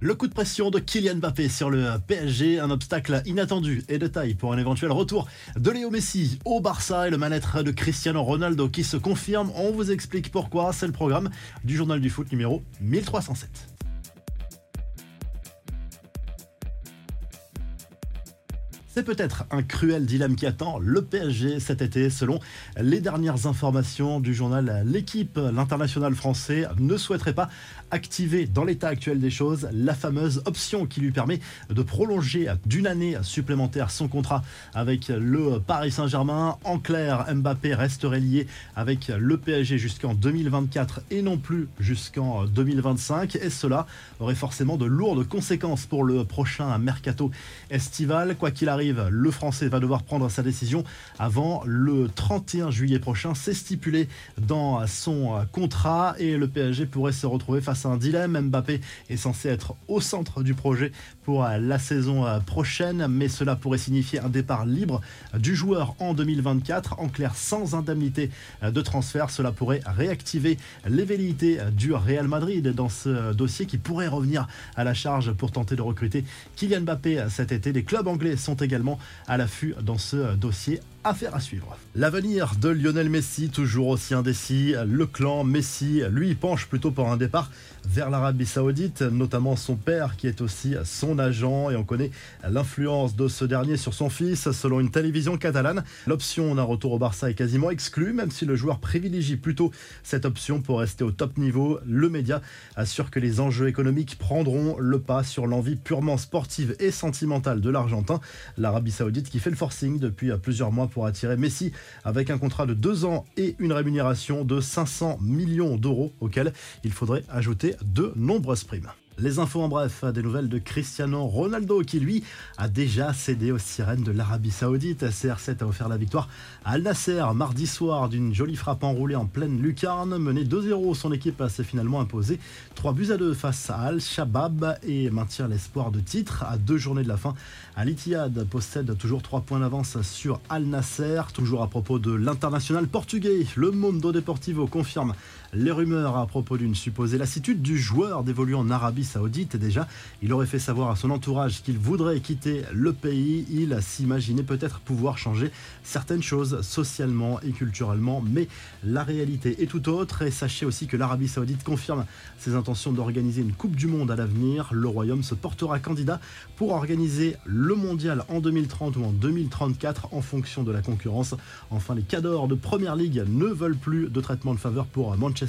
Le coup de pression de Kylian Mbappé sur le PSG, un obstacle inattendu et de taille pour un éventuel retour de Léo Messi au Barça et le mal-être de Cristiano Ronaldo qui se confirme. On vous explique pourquoi, c'est le programme du journal du foot numéro 1307. C'est peut-être un cruel dilemme qui attend le PSG cet été. Selon les dernières informations du journal L'équipe, l'international français ne souhaiterait pas activer dans l'état actuel des choses la fameuse option qui lui permet de prolonger d'une année supplémentaire son contrat avec le Paris Saint-Germain. En clair, Mbappé resterait lié avec le PSG jusqu'en 2024 et non plus jusqu'en 2025. Et cela aurait forcément de lourdes conséquences pour le prochain mercato estival. Quoi qu'il arrive, le Français va devoir prendre sa décision avant le 31 juillet prochain. C'est stipulé dans son contrat et le PSG pourrait se retrouver face à un dilemme. Mbappé est censé être au centre du projet pour la saison prochaine, mais cela pourrait signifier un départ libre du joueur en 2024. En clair, sans indemnité de transfert, cela pourrait réactiver les velléités du Real Madrid dans ce dossier qui pourrait revenir à la charge pour tenter de recruter Kylian Mbappé cet été. Les clubs anglais sont également à l'affût dans ce dossier affaire à suivre. L'avenir de Lionel Messi, toujours aussi indécis. Le clan Messi, lui, penche plutôt pour un départ vers l'Arabie Saoudite, notamment son père qui est aussi son agent et on connaît l'influence de ce dernier sur son fils. Selon une télévision catalane, l'option d'un retour au Barça est quasiment exclue, même si le joueur privilégie plutôt cette option pour rester au top niveau. Le média assure que les enjeux économiques prendront le pas sur l'envie purement sportive et sentimentale de l'Argentin. L'Arabie Saoudite qui fait le forcing depuis plusieurs mois pour attirer Messi avec un contrat de deux ans et une rémunération de 500 millions d'euros auquel il faudrait ajouter de nombreuses primes. Les infos en bref, des nouvelles de Cristiano Ronaldo qui lui a déjà cédé aux sirènes de l'Arabie Saoudite. CR7 a offert la victoire à Al Nasser mardi soir d'une jolie frappe enroulée en pleine lucarne. Menée 2-0, son équipe s'est finalement imposée 3 buts à 2 face à Al Shabab et maintient l'espoir de titre à deux journées de la fin. Al Ittihad possède toujours 3 points d'avance sur Al Nasser. Toujours à propos de l'international portugais, le Mundo Deportivo confirme les rumeurs à propos d'une supposée lassitude du joueur d'évoluer en Arabie Saoudite. Déjà, il aurait fait savoir à son entourage qu'il voudrait quitter le pays. Il s'imaginait peut-être pouvoir changer certaines choses socialement et culturellement, mais la réalité est tout autre. Et sachez aussi que l'Arabie Saoudite confirme ses intentions d'organiser une Coupe du Monde à l'avenir. Le Royaume se portera candidat pour organiser le mondial en 2030 ou en 2034 en fonction de la concurrence. Enfin, les cadors de Première Ligue ne veulent plus de traitement de faveur pour Manchester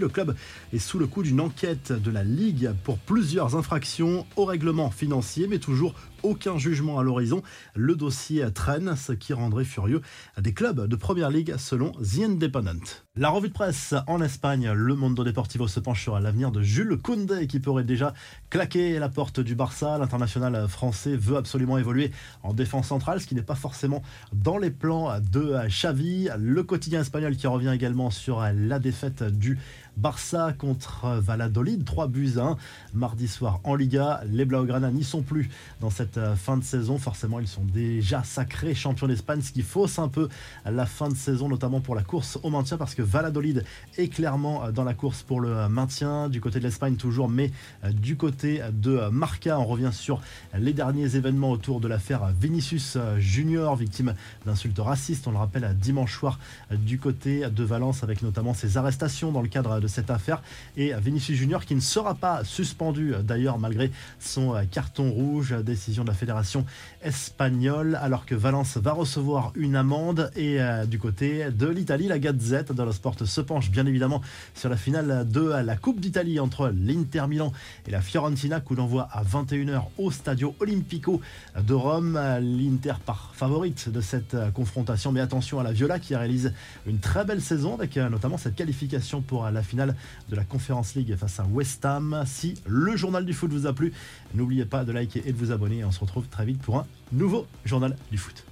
Le club est sous le coup d'une enquête de la Ligue pour plusieurs infractions au règlement financier, mais toujours aucun jugement à l'horizon. Le dossier traîne, ce qui rendrait furieux des clubs de première ligue selon The Independent. La revue de presse en Espagne, le Mondo Deportivo se penche sur l'avenir de Jules Koundé qui pourrait déjà claquer la porte du Barça. L'international français veut absolument évoluer en défense centrale, ce qui n'est pas forcément dans les plans de Xavi. Le quotidien espagnol qui revient également sur la défaite du Barça contre Valladolid, 3 buts à 1 mardi soir en Liga. Les Blaugrana n'y sont plus dans cette euh, fin de saison. Forcément, ils sont déjà sacrés champions d'Espagne, ce qui fausse un peu la fin de saison, notamment pour la course au maintien, parce que Valladolid est clairement euh, dans la course pour le euh, maintien, du côté de l'Espagne toujours, mais du côté de Marca, on revient sur les derniers événements autour de l'affaire Vinicius Junior, victime d'insultes racistes, on le rappelle, dimanche soir du côté de Valence, avec notamment ses arrestations dans le cadre de cette affaire, et Vinicius Junior qui ne sera pas suspendu d'ailleurs malgré son carton rouge, décision de la fédération espagnole, alors que Valence va recevoir une amende. Et euh, du côté de l'Italie, la Gazette dello Sport se penche bien évidemment sur la finale de la Coupe d'Italie entre l'Inter Milan et la Fiorentina, coup d'envoi à 21h au Stadio Olimpico de Rome. L'Inter part favorite de cette euh, confrontation, mais attention à la Viola qui réalise une très belle saison avec euh, notamment cette qualification pour la finale de la Conference League face à West Ham. Si le journal du foot vous a plu, n'oubliez pas de liker et de vous abonner on se retrouve très vite pour un nouveau journal du foot.